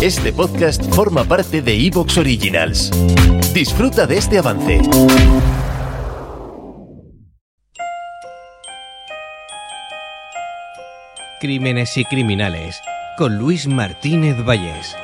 Este podcast forma parte de Evox Originals. Disfruta de este avance. Crímenes y criminales con Luis Martínez Vallés.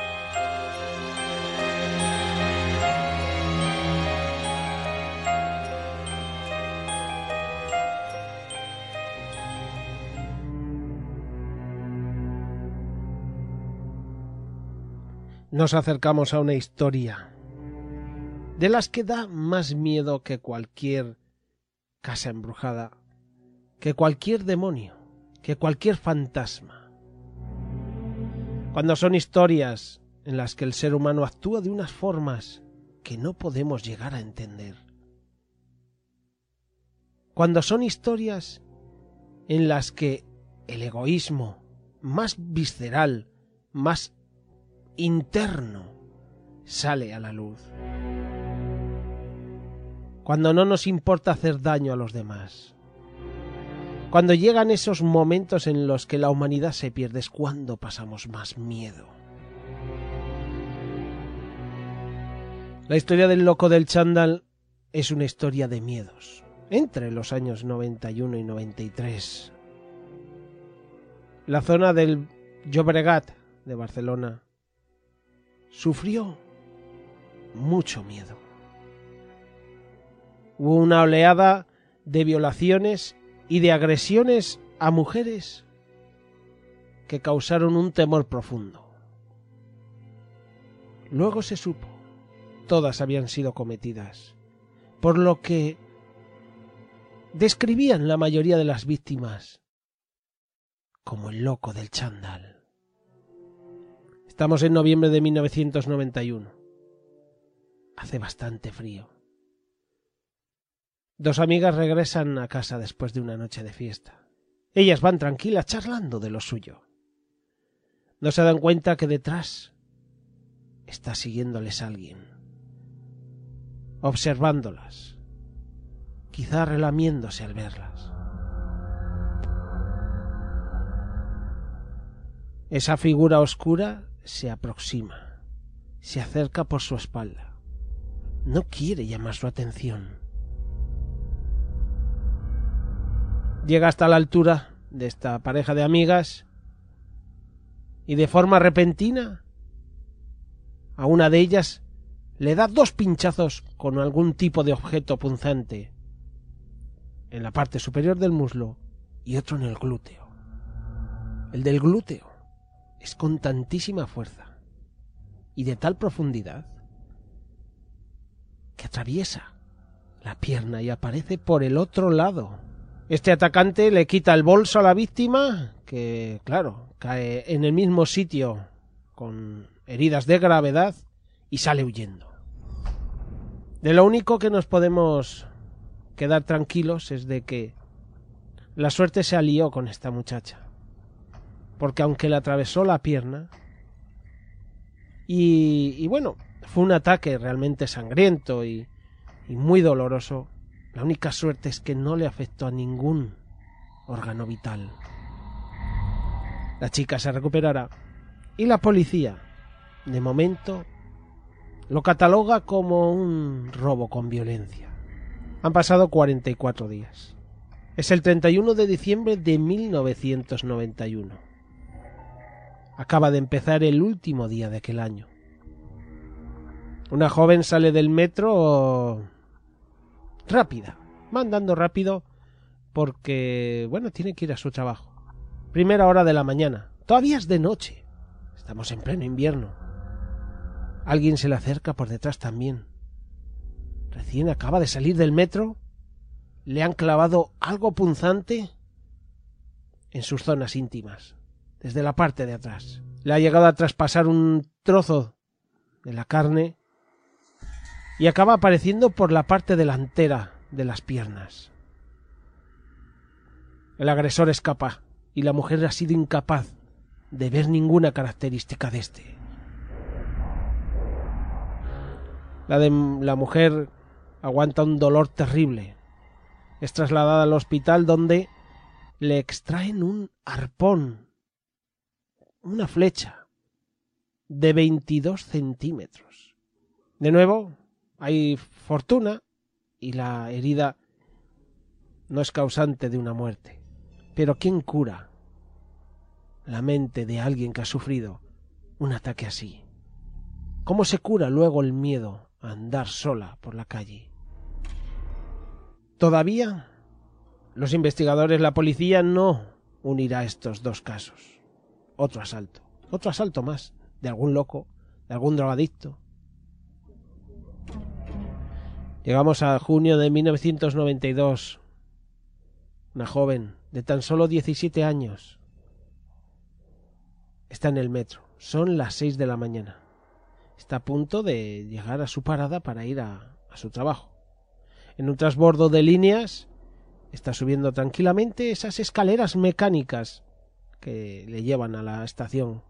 Nos acercamos a una historia de las que da más miedo que cualquier casa embrujada, que cualquier demonio, que cualquier fantasma. Cuando son historias en las que el ser humano actúa de unas formas que no podemos llegar a entender. Cuando son historias en las que el egoísmo más visceral, más interno sale a la luz. Cuando no nos importa hacer daño a los demás. Cuando llegan esos momentos en los que la humanidad se pierde es cuando pasamos más miedo. La historia del loco del chándal es una historia de miedos, entre los años 91 y 93. La zona del Llobregat de Barcelona sufrió mucho miedo. Hubo una oleada de violaciones y de agresiones a mujeres que causaron un temor profundo. Luego se supo, todas habían sido cometidas, por lo que describían la mayoría de las víctimas como el loco del chandal. Estamos en noviembre de 1991. Hace bastante frío. Dos amigas regresan a casa después de una noche de fiesta. Ellas van tranquilas charlando de lo suyo. No se dan cuenta que detrás está siguiéndoles alguien, observándolas, quizá relamiéndose al verlas. Esa figura oscura se aproxima, se acerca por su espalda. No quiere llamar su atención. Llega hasta la altura de esta pareja de amigas y de forma repentina a una de ellas le da dos pinchazos con algún tipo de objeto punzante en la parte superior del muslo y otro en el glúteo. El del glúteo es con tantísima fuerza y de tal profundidad que atraviesa la pierna y aparece por el otro lado. Este atacante le quita el bolso a la víctima, que, claro, cae en el mismo sitio con heridas de gravedad y sale huyendo. De lo único que nos podemos quedar tranquilos es de que la suerte se alió con esta muchacha porque aunque le atravesó la pierna, y, bueno, fue un ataque realmente sangriento y, y muy doloroso, la única suerte es que no le afectó a ningún órgano vital. La chica se recuperará y la policía, de momento, lo cataloga como un robo con violencia. Han pasado 44 días. Es el 31 de diciembre de 1991. Acaba de empezar el último día de aquel año. Una joven sale del metro rápida, mandando rápido porque, bueno, tiene que ir a su trabajo. Primera hora de la mañana. Todavía es de noche. Estamos en pleno invierno. Alguien se le acerca por detrás también. Recién acaba de salir del metro. Le han clavado algo punzante en sus zonas íntimas desde la parte de atrás. Le ha llegado a traspasar un trozo de la carne y acaba apareciendo por la parte delantera de las piernas. El agresor escapa y la mujer ha sido incapaz de ver ninguna característica de este. La de la mujer aguanta un dolor terrible. Es trasladada al hospital donde le extraen un arpón, una flecha de 22 centímetros. De nuevo, hay fortuna y la herida no es causante de una muerte. Pero ¿quién cura la mente de alguien que ha sufrido un ataque así? ¿Cómo se cura luego el miedo a andar sola por la calle? Todavía los investigadores, la policía no unirá estos dos casos. Otro asalto, otro asalto más, de algún loco, de algún drogadicto. Llegamos a junio de 1992. Una joven de tan solo 17 años está en el metro. Son las seis de la mañana. Está a punto de llegar a su parada para ir a, a su trabajo. En un transbordo de líneas está subiendo tranquilamente esas escaleras mecánicas que le llevan a la estación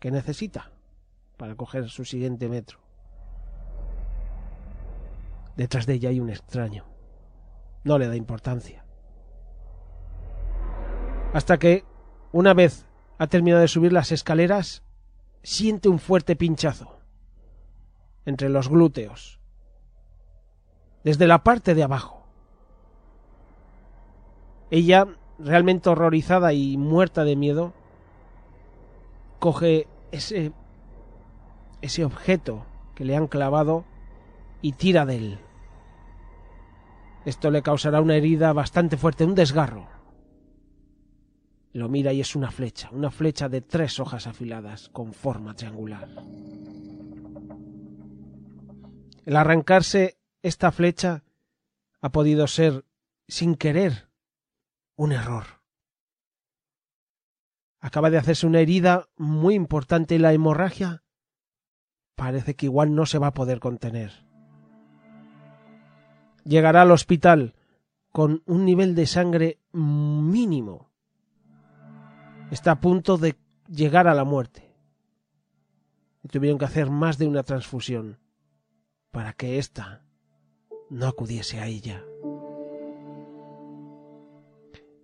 que necesita para coger su siguiente metro. Detrás de ella hay un extraño. No le da importancia. Hasta que, una vez ha terminado de subir las escaleras, siente un fuerte pinchazo entre los glúteos, desde la parte de abajo. Ella, realmente horrorizada y muerta de miedo, coge ese ese objeto que le han clavado y tira de él. Esto le causará una herida bastante fuerte, un desgarro. Lo mira y es una flecha, una flecha de tres hojas afiladas con forma triangular. El arrancarse esta flecha ha podido ser, sin querer, un error. Acaba de hacerse una herida muy importante y la hemorragia parece que igual no se va a poder contener. Llegará al hospital con un nivel de sangre mínimo. Está a punto de llegar a la muerte. Y tuvieron que hacer más de una transfusión para que ésta no acudiese a ella.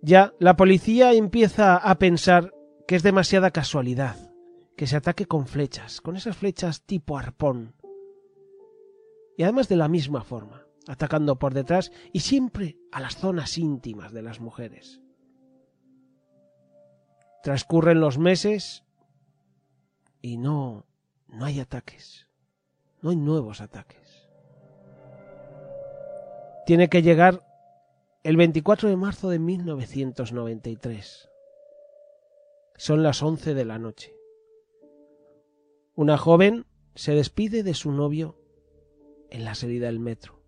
Ya la policía empieza a pensar que es demasiada casualidad que se ataque con flechas, con esas flechas tipo arpón. Y además de la misma forma, atacando por detrás y siempre a las zonas íntimas de las mujeres. Transcurren los meses y no no hay ataques. No hay nuevos ataques. Tiene que llegar el 24 de marzo de 1993. Son las 11 de la noche. Una joven se despide de su novio en la salida del metro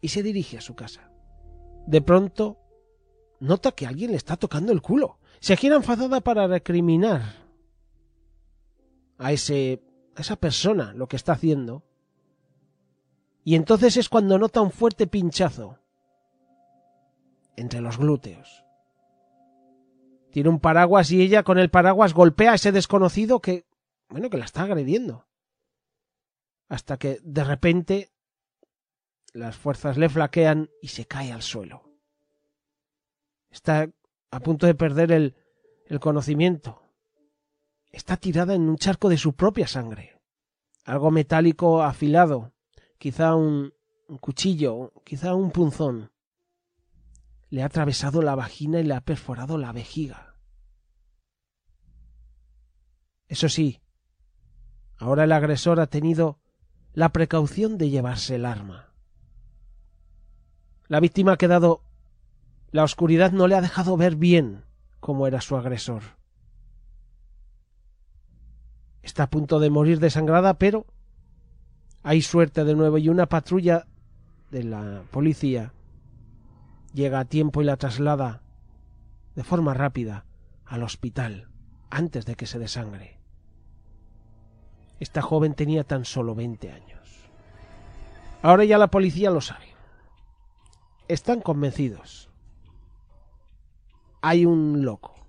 y se dirige a su casa. De pronto nota que alguien le está tocando el culo. Se gira enfadada para recriminar a ese a esa persona lo que está haciendo. Y entonces es cuando nota un fuerte pinchazo entre los glúteos. Tiene un paraguas y ella con el paraguas golpea a ese desconocido que bueno, que la está agrediendo. Hasta que de repente las fuerzas le flaquean y se cae al suelo. Está a punto de perder el, conocimiento. Está tirada en un charco de su propia sangre. Algo metálico afilado, quizá un, un cuchillo, quizá un punzón. Le ha atravesado la vagina y le ha perforado la vejiga. Eso sí, Ahora el agresor ha tenido la precaución de llevarse el arma. La víctima ha quedado... La oscuridad no le ha dejado ver bien cómo era su agresor. Está a punto de morir desangrada, pero hay suerte de nuevo y una patrulla de la policía llega a tiempo y la traslada de forma rápida al hospital antes de que se desangre. Esta joven tenía tan solo 20 años. Ahora ya la policía lo sabe. Están convencidos. Hay un loco,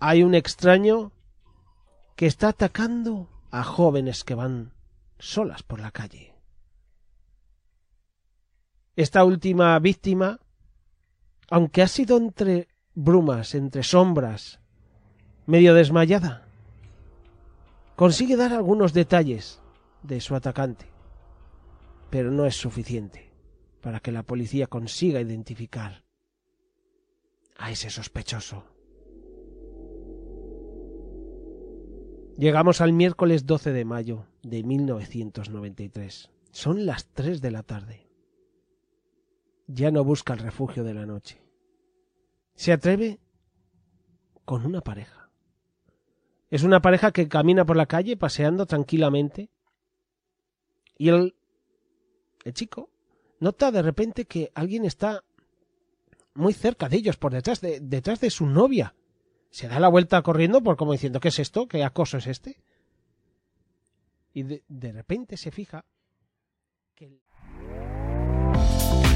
hay un extraño que está atacando a jóvenes que van solas por la calle. Esta última víctima, aunque ha sido entre brumas, entre sombras, medio desmayada, consigue dar algunos detalles de su atacante, pero no es suficiente para que la policía consiga identificar a ese sospechoso. Llegamos al miércoles 12 de mayo de 1993. Son las tres de la tarde. Ya no busca el refugio de la noche. Se atreve con una pareja. Es una pareja que camina por la calle paseando tranquilamente y el, el chico nota de repente que alguien está muy cerca de ellos, por detrás de, detrás de su novia. Se da la vuelta corriendo por como diciendo, ¿qué es esto? ¿Qué acoso es este? Y de, de repente se fija que...